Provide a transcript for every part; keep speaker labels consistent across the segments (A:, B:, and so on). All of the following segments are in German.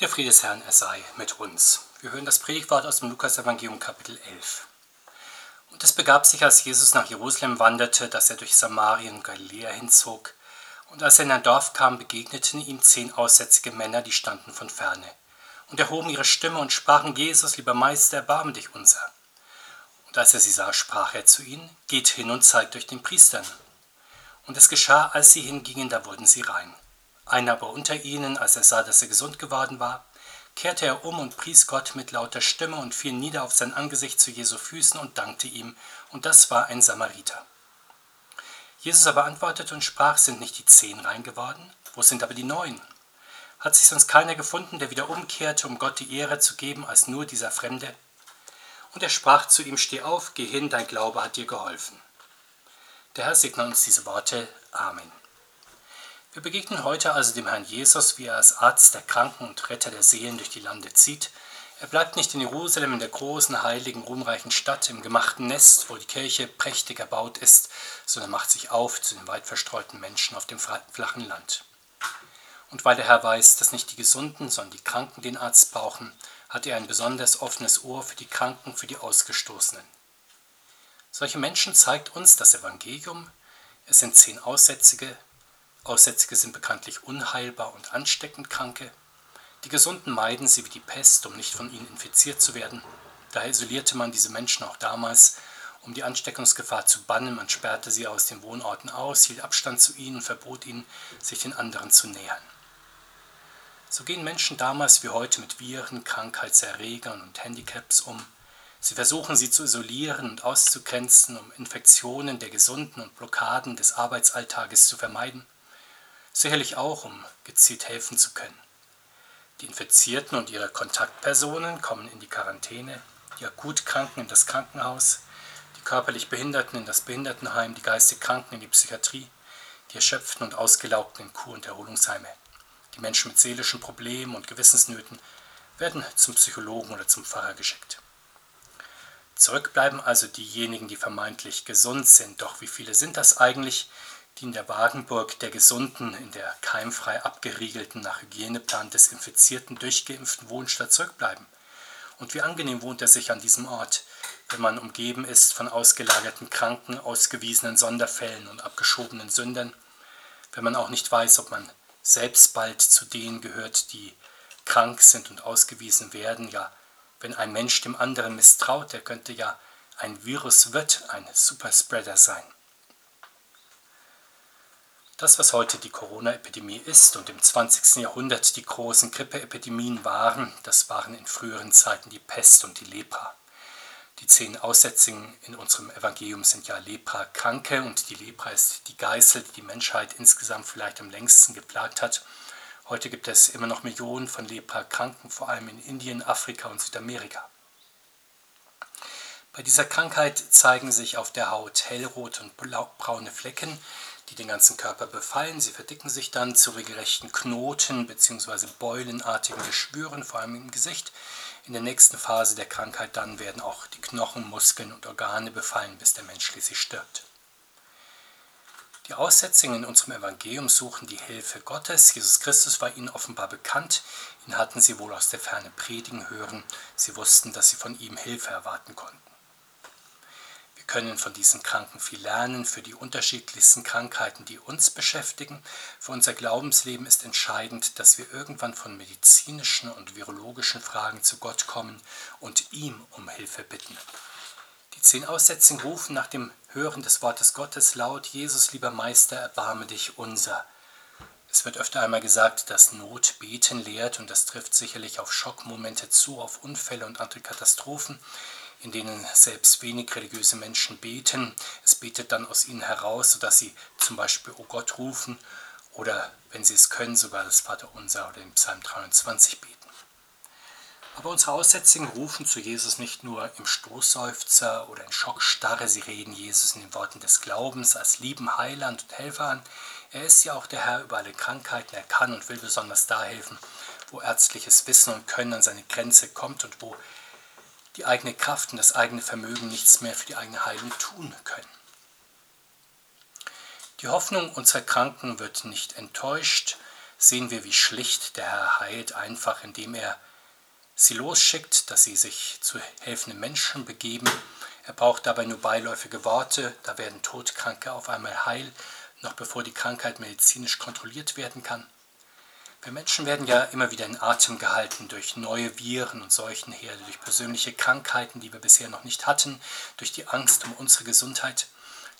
A: Der Friede des Herrn, er sei mit uns. Wir hören das Predigtwort aus dem Lukas-Evangelium, Kapitel 11. Und es begab sich, als Jesus nach Jerusalem wanderte, dass er durch Samarien und Galiläa hinzog. Und als er in ein Dorf kam, begegneten ihm zehn aussätzige Männer, die standen von ferne. Und erhoben ihre Stimme und sprachen: Jesus, lieber Meister, erbarme dich unser. Und als er sie sah, sprach er zu ihnen: Geht hin und zeigt euch den Priestern. Und es geschah, als sie hingingen, da wurden sie rein. Einer aber unter ihnen, als er sah, dass er gesund geworden war, kehrte er um und pries Gott mit lauter Stimme und fiel nieder auf sein Angesicht zu Jesu Füßen und dankte ihm, und das war ein Samariter. Jesus aber antwortete und sprach, sind nicht die zehn rein geworden? Wo sind aber die neun? Hat sich sonst keiner gefunden, der wieder umkehrte, um Gott die Ehre zu geben, als nur dieser Fremde? Und er sprach zu ihm, steh auf, geh hin, dein Glaube hat dir geholfen. Der Herr segne uns diese Worte. Amen. Wir begegnen heute also dem Herrn Jesus, wie er als Arzt der Kranken und Retter der Seelen durch die Lande zieht. Er bleibt nicht in Jerusalem, in der großen, heiligen, ruhmreichen Stadt, im gemachten Nest, wo die Kirche prächtig erbaut ist, sondern macht sich auf zu den weit verstreuten Menschen auf dem flachen Land. Und weil der Herr weiß, dass nicht die Gesunden, sondern die Kranken den Arzt brauchen, hat er ein besonders offenes Ohr für die Kranken, für die Ausgestoßenen. Solche Menschen zeigt uns das Evangelium. Es sind zehn Aussätzige, Aussätzige sind bekanntlich unheilbar und ansteckend Kranke. Die Gesunden meiden sie wie die Pest, um nicht von ihnen infiziert zu werden. Daher isolierte man diese Menschen auch damals, um die Ansteckungsgefahr zu bannen. Man sperrte sie aus den Wohnorten aus, hielt Abstand zu ihnen und verbot ihnen, sich den anderen zu nähern. So gehen Menschen damals wie heute mit Viren, Krankheitserregern und Handicaps um. Sie versuchen sie zu isolieren und auszugrenzen, um Infektionen der Gesunden und Blockaden des Arbeitsalltages zu vermeiden sicherlich auch, um gezielt helfen zu können. Die Infizierten und ihre Kontaktpersonen kommen in die Quarantäne, die Akutkranken in das Krankenhaus, die körperlich Behinderten in das Behindertenheim, die geistig Kranken in die Psychiatrie, die Erschöpften und Ausgelaugten in Kur- und Erholungsheime. Die Menschen mit seelischen Problemen und Gewissensnöten werden zum Psychologen oder zum Pfarrer geschickt. Zurück bleiben also diejenigen, die vermeintlich gesund sind. Doch wie viele sind das eigentlich, die in der Wagenburg der gesunden, in der keimfrei abgeriegelten, nach Hygieneplan desinfizierten, durchgeimpften Wohnstadt zurückbleiben. Und wie angenehm wohnt er sich an diesem Ort, wenn man umgeben ist von ausgelagerten Kranken, ausgewiesenen Sonderfällen und abgeschobenen Sündern, wenn man auch nicht weiß, ob man selbst bald zu denen gehört, die krank sind und ausgewiesen werden, ja, wenn ein Mensch dem anderen misstraut, der könnte ja ein Virus wird ein Superspreader sein. Das, was heute die Corona-Epidemie ist und im 20. Jahrhundert die großen Grippeepidemien waren, das waren in früheren Zeiten die Pest und die Lepra. Die zehn Aussätzigen in unserem Evangelium sind ja Lepra-Kranke und die Lepra ist die Geißel, die die Menschheit insgesamt vielleicht am längsten geplagt hat. Heute gibt es immer noch Millionen von Lepra-Kranken, vor allem in Indien, Afrika und Südamerika. Bei dieser Krankheit zeigen sich auf der Haut hellrote und braune Flecken, die den ganzen Körper befallen. Sie verdicken sich dann zu regelrechten Knoten bzw. beulenartigen Geschwüren, vor allem im Gesicht. In der nächsten Phase der Krankheit dann werden auch die Knochen, Muskeln und Organe befallen, bis der Mensch schließlich stirbt. Die Aussätzigen in unserem Evangelium suchen die Hilfe Gottes. Jesus Christus war ihnen offenbar bekannt. Ihn hatten sie wohl aus der Ferne predigen hören. Sie wussten, dass sie von ihm Hilfe erwarten konnten können von diesen Kranken viel lernen für die unterschiedlichsten Krankheiten, die uns beschäftigen. Für unser Glaubensleben ist entscheidend, dass wir irgendwann von medizinischen und virologischen Fragen zu Gott kommen und ihm um Hilfe bitten. Die zehn Aussätzigen rufen nach dem Hören des Wortes Gottes laut, Jesus, lieber Meister, erbarme dich unser. Es wird öfter einmal gesagt, dass Not beten lehrt und das trifft sicherlich auf Schockmomente zu, auf Unfälle und andere Katastrophen in denen selbst wenig religiöse Menschen beten. Es betet dann aus ihnen heraus, sodass sie zum Beispiel O Gott rufen oder, wenn sie es können, sogar das Vaterunser oder den Psalm 23 beten. Aber unsere Aussätzigen rufen zu Jesus nicht nur im Stoßseufzer oder in Schockstarre, sie reden Jesus in den Worten des Glaubens als lieben Heiland und Helfer an. Er ist ja auch der Herr über alle Krankheiten, er kann und will besonders da helfen, wo ärztliches Wissen und Können an seine Grenze kommt und wo die eigene Kraft und das eigene Vermögen nichts mehr für die eigene Heilung tun können. Die Hoffnung unserer Kranken wird nicht enttäuscht, sehen wir, wie schlicht der Herr heilt, einfach indem er sie losschickt, dass sie sich zu helfenden Menschen begeben. Er braucht dabei nur beiläufige Worte, da werden Todkranke auf einmal heil, noch bevor die Krankheit medizinisch kontrolliert werden kann. Wir Menschen werden ja immer wieder in Atem gehalten durch neue Viren und Seuchenherde, durch persönliche Krankheiten, die wir bisher noch nicht hatten, durch die Angst um unsere Gesundheit.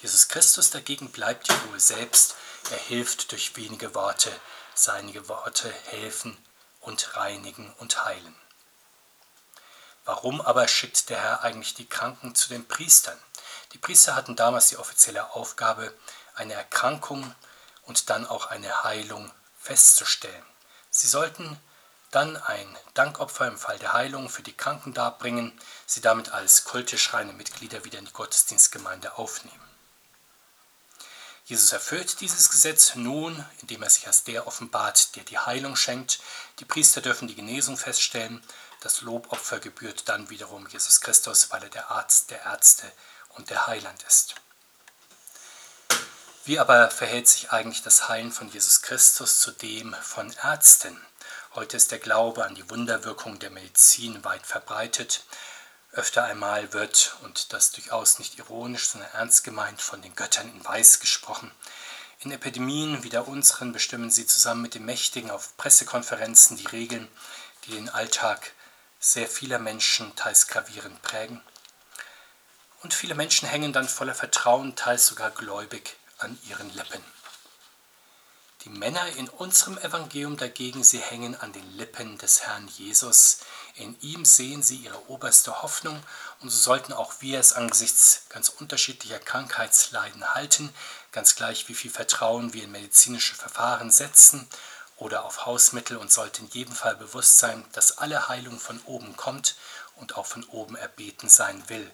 A: Jesus Christus dagegen bleibt die Ruhe selbst. Er hilft durch wenige Worte. Seine Worte helfen und reinigen und heilen. Warum aber schickt der Herr eigentlich die Kranken zu den Priestern? Die Priester hatten damals die offizielle Aufgabe, eine Erkrankung und dann auch eine Heilung festzustellen. Sie sollten dann ein Dankopfer im Fall der Heilung für die Kranken darbringen, sie damit als kultisch reine Mitglieder wieder in die Gottesdienstgemeinde aufnehmen. Jesus erfüllt dieses Gesetz nun, indem er sich als der offenbart, der die Heilung schenkt. Die Priester dürfen die Genesung feststellen. Das Lobopfer gebührt dann wiederum Jesus Christus, weil er der Arzt der Ärzte und der Heiland ist. Wie aber verhält sich eigentlich das Heilen von Jesus Christus zu dem von Ärzten? Heute ist der Glaube an die Wunderwirkung der Medizin weit verbreitet. Öfter einmal wird, und das durchaus nicht ironisch, sondern ernst gemeint, von den Göttern in Weiß gesprochen. In Epidemien wie der unseren bestimmen sie zusammen mit den Mächtigen auf Pressekonferenzen die Regeln, die den Alltag sehr vieler Menschen teils gravierend prägen. Und viele Menschen hängen dann voller Vertrauen, teils sogar gläubig an ihren Lippen. Die Männer in unserem Evangelium dagegen, sie hängen an den Lippen des Herrn Jesus. In ihm sehen sie ihre oberste Hoffnung und so sollten auch wir es angesichts ganz unterschiedlicher Krankheitsleiden halten, ganz gleich wie viel Vertrauen wir in medizinische Verfahren setzen oder auf Hausmittel und sollten in jedem Fall bewusst sein, dass alle Heilung von oben kommt und auch von oben erbeten sein will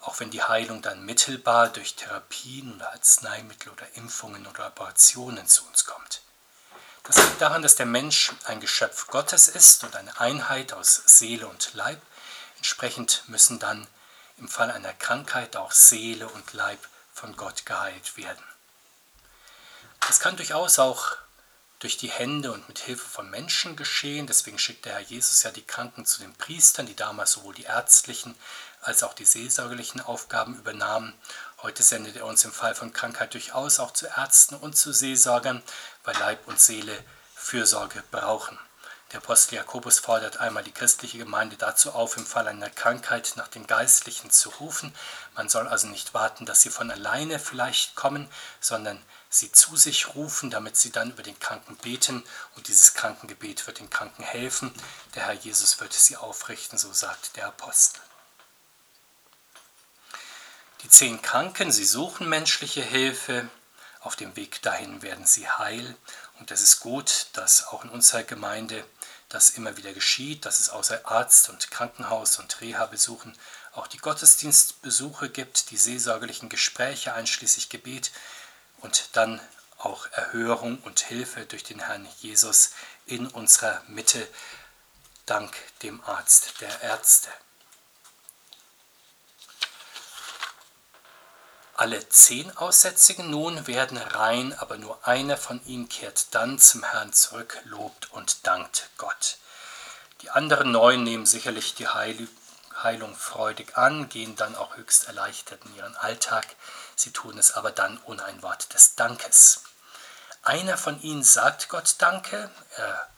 A: auch wenn die Heilung dann mittelbar durch Therapien oder Arzneimittel oder Impfungen oder Operationen zu uns kommt. Das liegt daran, dass der Mensch ein Geschöpf Gottes ist und eine Einheit aus Seele und Leib. Entsprechend müssen dann im Fall einer Krankheit auch Seele und Leib von Gott geheilt werden. Das kann durchaus auch durch die Hände und mit Hilfe von Menschen geschehen. Deswegen schickt der Herr Jesus ja die Kranken zu den Priestern, die damals sowohl die ärztlichen als auch die seelsorgerlichen Aufgaben übernahmen. Heute sendet er uns im Fall von Krankheit durchaus auch zu Ärzten und zu Seelsorgern, weil Leib und Seele Fürsorge brauchen. Der Apostel Jakobus fordert einmal die christliche Gemeinde dazu auf, im Fall einer Krankheit nach den Geistlichen zu rufen. Man soll also nicht warten, dass sie von alleine vielleicht kommen, sondern sie zu sich rufen, damit sie dann über den Kranken beten und dieses Krankengebet wird den Kranken helfen. Der Herr Jesus wird sie aufrichten, so sagt der Apostel. Die zehn Kranken, sie suchen menschliche Hilfe, auf dem Weg dahin werden sie heil und es ist gut, dass auch in unserer Gemeinde das immer wieder geschieht, dass es außer Arzt und Krankenhaus und Reha-Besuchen auch die Gottesdienstbesuche gibt, die seelsorgerlichen Gespräche einschließlich Gebet und dann auch Erhörung und Hilfe durch den Herrn Jesus in unserer Mitte, dank dem Arzt der Ärzte. Alle zehn Aussätzigen nun werden rein, aber nur einer von ihnen kehrt dann zum Herrn zurück, lobt und dankt Gott. Die anderen neun nehmen sicherlich die Heilung freudig an, gehen dann auch höchst erleichtert in ihren Alltag. Sie tun es aber dann ohne ein Wort des Dankes. Einer von ihnen sagt Gott Danke, er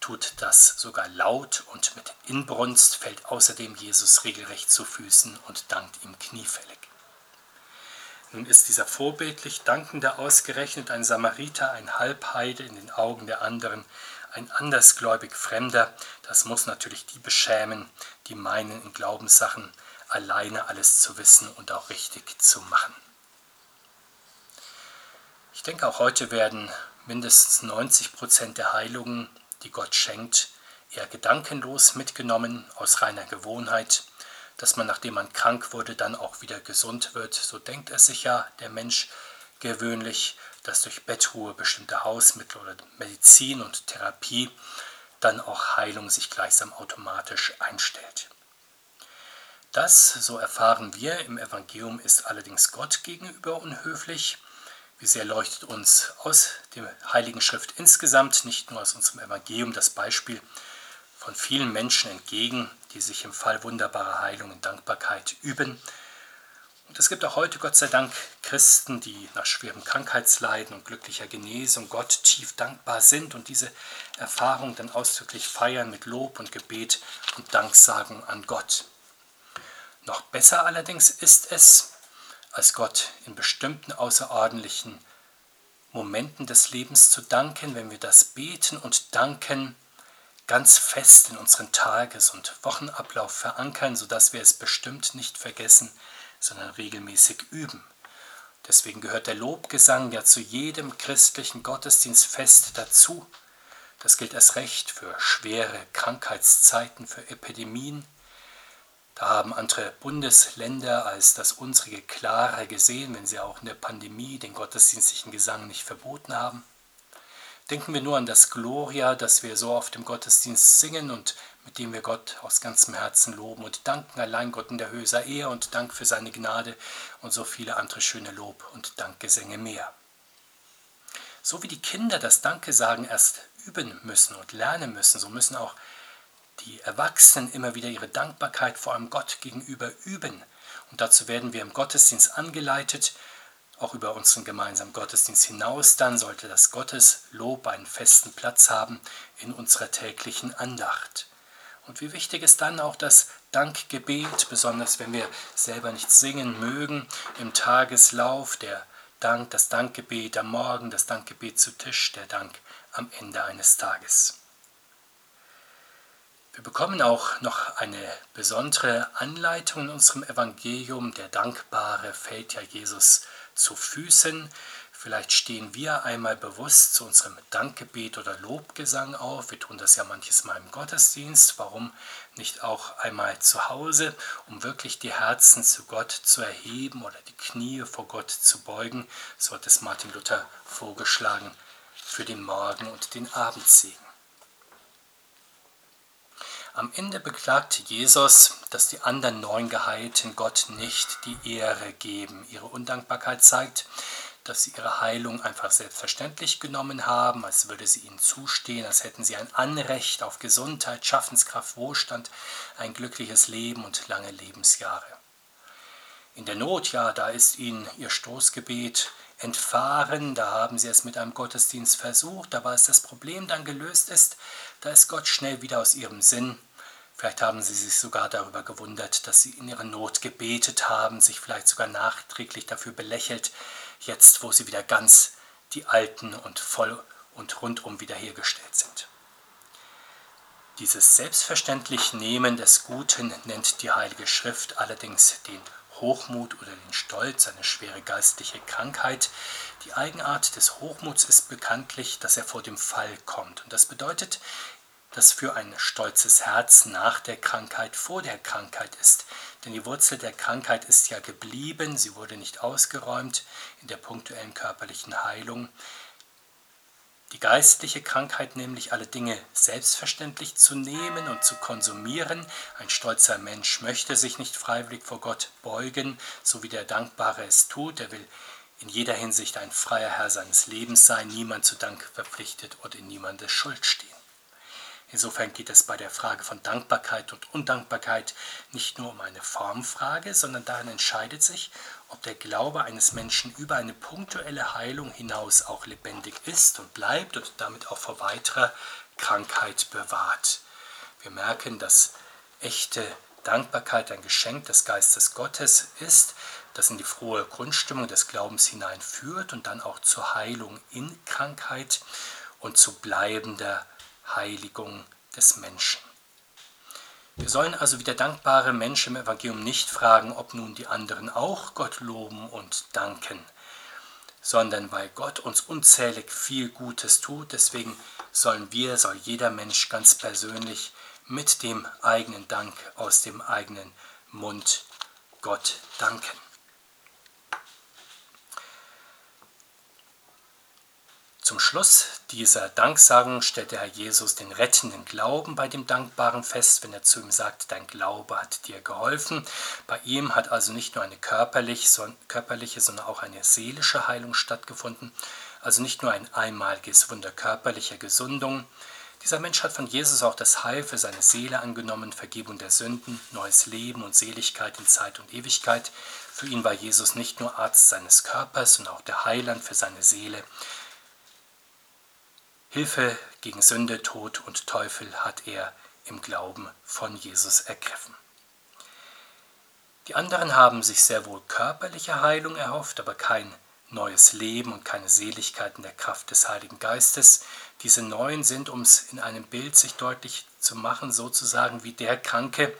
A: tut das sogar laut und mit Inbrunst, fällt außerdem Jesus regelrecht zu Füßen und dankt ihm kniefällig. Nun ist dieser vorbildlich Dankende ausgerechnet ein Samariter, ein Halbheide in den Augen der anderen, ein andersgläubig Fremder. Das muss natürlich die beschämen, die meinen, in Glaubenssachen alleine alles zu wissen und auch richtig zu machen. Ich denke, auch heute werden mindestens 90 Prozent der Heilungen, die Gott schenkt, eher gedankenlos mitgenommen aus reiner Gewohnheit dass man, nachdem man krank wurde, dann auch wieder gesund wird. So denkt es sich ja der Mensch gewöhnlich, dass durch Bettruhe bestimmte Hausmittel oder Medizin und Therapie dann auch Heilung sich gleichsam automatisch einstellt. Das, so erfahren wir im Evangelium, ist allerdings Gott gegenüber unhöflich. Wie sehr leuchtet uns aus der Heiligen Schrift insgesamt, nicht nur aus unserem Evangelium, das Beispiel von vielen Menschen entgegen, die sich im Fall wunderbarer Heilung in Dankbarkeit üben. Und es gibt auch heute, Gott sei Dank, Christen, die nach schwerem Krankheitsleiden und glücklicher Genesung Gott tief dankbar sind und diese Erfahrung dann ausdrücklich feiern mit Lob und Gebet und Danksagung an Gott. Noch besser allerdings ist es, als Gott in bestimmten außerordentlichen Momenten des Lebens zu danken, wenn wir das Beten und Danken ganz fest in unseren Tages- und Wochenablauf verankern, sodass wir es bestimmt nicht vergessen, sondern regelmäßig üben. Deswegen gehört der Lobgesang ja zu jedem christlichen Gottesdienstfest dazu. Das gilt erst recht für schwere Krankheitszeiten, für Epidemien, da haben andere Bundesländer als das unsere klarer gesehen, wenn sie auch in der Pandemie den gottesdienstlichen Gesang nicht verboten haben. Denken wir nur an das Gloria, das wir so oft im Gottesdienst singen und mit dem wir Gott aus ganzem Herzen loben und danken allein Gott in der Höhe sei er und Dank für seine Gnade und so viele andere schöne Lob- und Dankgesänge mehr. So wie die Kinder das Danke sagen erst üben müssen und lernen müssen, so müssen auch die Erwachsenen immer wieder ihre Dankbarkeit vor allem Gott gegenüber üben. Und dazu werden wir im Gottesdienst angeleitet, auch über unseren gemeinsamen Gottesdienst hinaus. Dann sollte das Gotteslob einen festen Platz haben in unserer täglichen Andacht. Und wie wichtig ist dann auch das Dankgebet, besonders wenn wir selber nicht singen mögen, im Tageslauf, der Dank, das Dankgebet am Morgen, das Dankgebet zu Tisch, der Dank am Ende eines Tages. Wir bekommen auch noch eine besondere Anleitung in unserem Evangelium. Der Dankbare fällt ja Jesus zu Füßen. Vielleicht stehen wir einmal bewusst zu unserem Dankgebet oder Lobgesang auf. Wir tun das ja manches Mal im Gottesdienst. Warum nicht auch einmal zu Hause, um wirklich die Herzen zu Gott zu erheben oder die Knie vor Gott zu beugen? So hat es Martin Luther vorgeschlagen für den Morgen und den Abendsegen. Am Ende beklagt Jesus, dass die anderen neun Geheilten Gott nicht die Ehre geben. Ihre Undankbarkeit zeigt, dass sie ihre Heilung einfach selbstverständlich genommen haben, als würde sie ihnen zustehen, als hätten sie ein Anrecht auf Gesundheit, Schaffenskraft, Wohlstand, ein glückliches Leben und lange Lebensjahre. In der Not, ja, da ist ihnen ihr Stoßgebet entfahren, da haben sie es mit einem Gottesdienst versucht, aber als das Problem dann gelöst ist, da ist Gott schnell wieder aus ihrem Sinn. Vielleicht haben sie sich sogar darüber gewundert, dass sie in ihrer Not gebetet haben, sich vielleicht sogar nachträglich dafür belächelt, jetzt wo sie wieder ganz die Alten und voll und rundum wiederhergestellt sind. Dieses selbstverständlich Nehmen des Guten nennt die Heilige Schrift allerdings den Hochmut oder den Stolz, eine schwere geistliche Krankheit. Die Eigenart des Hochmuts ist bekanntlich, dass er vor dem Fall kommt. Und das bedeutet, dass für ein stolzes Herz nach der Krankheit vor der Krankheit ist. Denn die Wurzel der Krankheit ist ja geblieben, sie wurde nicht ausgeräumt in der punktuellen körperlichen Heilung. Die geistliche Krankheit nämlich alle Dinge selbstverständlich zu nehmen und zu konsumieren. Ein stolzer Mensch möchte sich nicht freiwillig vor Gott beugen, so wie der Dankbare es tut. Er will in jeder Hinsicht ein freier Herr seines Lebens sein, niemand zu Dank verpflichtet und in niemandes Schuld stehen. Insofern geht es bei der Frage von Dankbarkeit und Undankbarkeit nicht nur um eine Formfrage, sondern darin entscheidet sich, ob der Glaube eines Menschen über eine punktuelle Heilung hinaus auch lebendig ist und bleibt und damit auch vor weiterer Krankheit bewahrt. Wir merken, dass echte Dankbarkeit ein Geschenk des Geistes Gottes ist, das in die frohe Grundstimmung des Glaubens hineinführt und dann auch zur Heilung in Krankheit und zu bleibender Heiligung des Menschen. Wir sollen also wie der dankbare Mensch im Evangelium nicht fragen, ob nun die anderen auch Gott loben und danken, sondern weil Gott uns unzählig viel Gutes tut, deswegen sollen wir, soll jeder Mensch ganz persönlich mit dem eigenen Dank aus dem eigenen Mund Gott danken. Zum Schluss dieser Danksagung stellt der Herr Jesus den rettenden Glauben bei dem Dankbaren fest, wenn er zu ihm sagt, dein Glaube hat dir geholfen. Bei ihm hat also nicht nur eine körperliche, sondern auch eine seelische Heilung stattgefunden, also nicht nur ein einmaliges Wunder körperlicher Gesundung. Dieser Mensch hat von Jesus auch das Heil für seine Seele angenommen, Vergebung der Sünden, neues Leben und Seligkeit in Zeit und Ewigkeit. Für ihn war Jesus nicht nur Arzt seines Körpers, sondern auch der Heiland für seine Seele. Hilfe gegen Sünde, Tod und Teufel hat er im Glauben von Jesus ergriffen. Die anderen haben sich sehr wohl körperliche Heilung erhofft, aber kein neues Leben und keine Seligkeit in der Kraft des Heiligen Geistes. Diese neuen sind, um es in einem Bild sich deutlich zu machen, sozusagen wie der Kranke,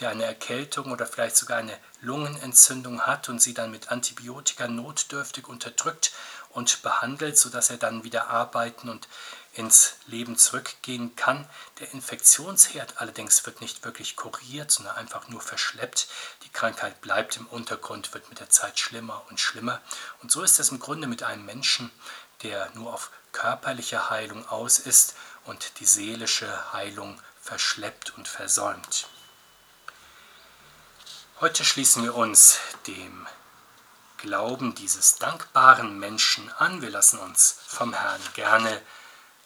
A: der eine Erkältung oder vielleicht sogar eine Lungenentzündung hat und sie dann mit Antibiotika notdürftig unterdrückt und behandelt, sodass er dann wieder arbeiten und ins Leben zurückgehen kann. Der Infektionsherd allerdings wird nicht wirklich kuriert, sondern einfach nur verschleppt. Die Krankheit bleibt im Untergrund, wird mit der Zeit schlimmer und schlimmer. Und so ist es im Grunde mit einem Menschen, der nur auf körperliche Heilung aus ist und die seelische Heilung verschleppt und versäumt. Heute schließen wir uns dem Glauben dieses dankbaren Menschen an. Wir lassen uns vom Herrn gerne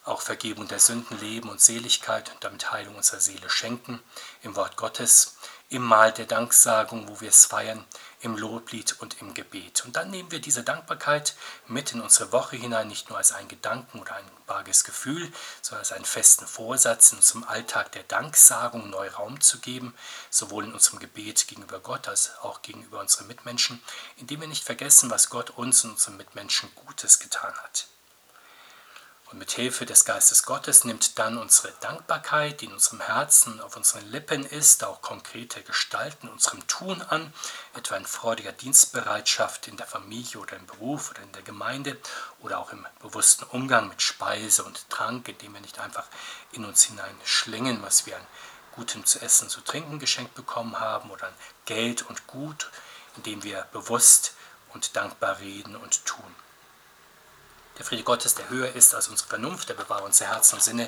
A: auch Vergebung der Sünden, Leben und Seligkeit und damit Heilung unserer Seele schenken im Wort Gottes, im Mahl der Danksagung, wo wir es feiern, im Loblied und im Gebet. Und dann nehmen wir diese Dankbarkeit mit in unsere Woche hinein, nicht nur als einen Gedanken oder ein vages Gefühl, sondern als einen festen Vorsatz, in unserem Alltag der Danksagung neu Raum zu geben, sowohl in unserem Gebet gegenüber Gott als auch gegenüber unseren Mitmenschen, indem wir nicht vergessen, was Gott uns und unseren Mitmenschen Gutes getan hat. Und mit Hilfe des Geistes Gottes nimmt dann unsere Dankbarkeit, die in unserem Herzen, auf unseren Lippen ist, auch konkrete Gestalten unserem Tun an, etwa in freudiger Dienstbereitschaft in der Familie oder im Beruf oder in der Gemeinde oder auch im bewussten Umgang mit Speise und Trank, indem wir nicht einfach in uns hinein schlingen, was wir an Gutem zu essen, zu trinken geschenkt bekommen haben oder an Geld und Gut, indem wir bewusst und dankbar reden und tun. Der Friede Gottes, der höher ist als unsere Vernunft, der bewahre unser Herz und Sinne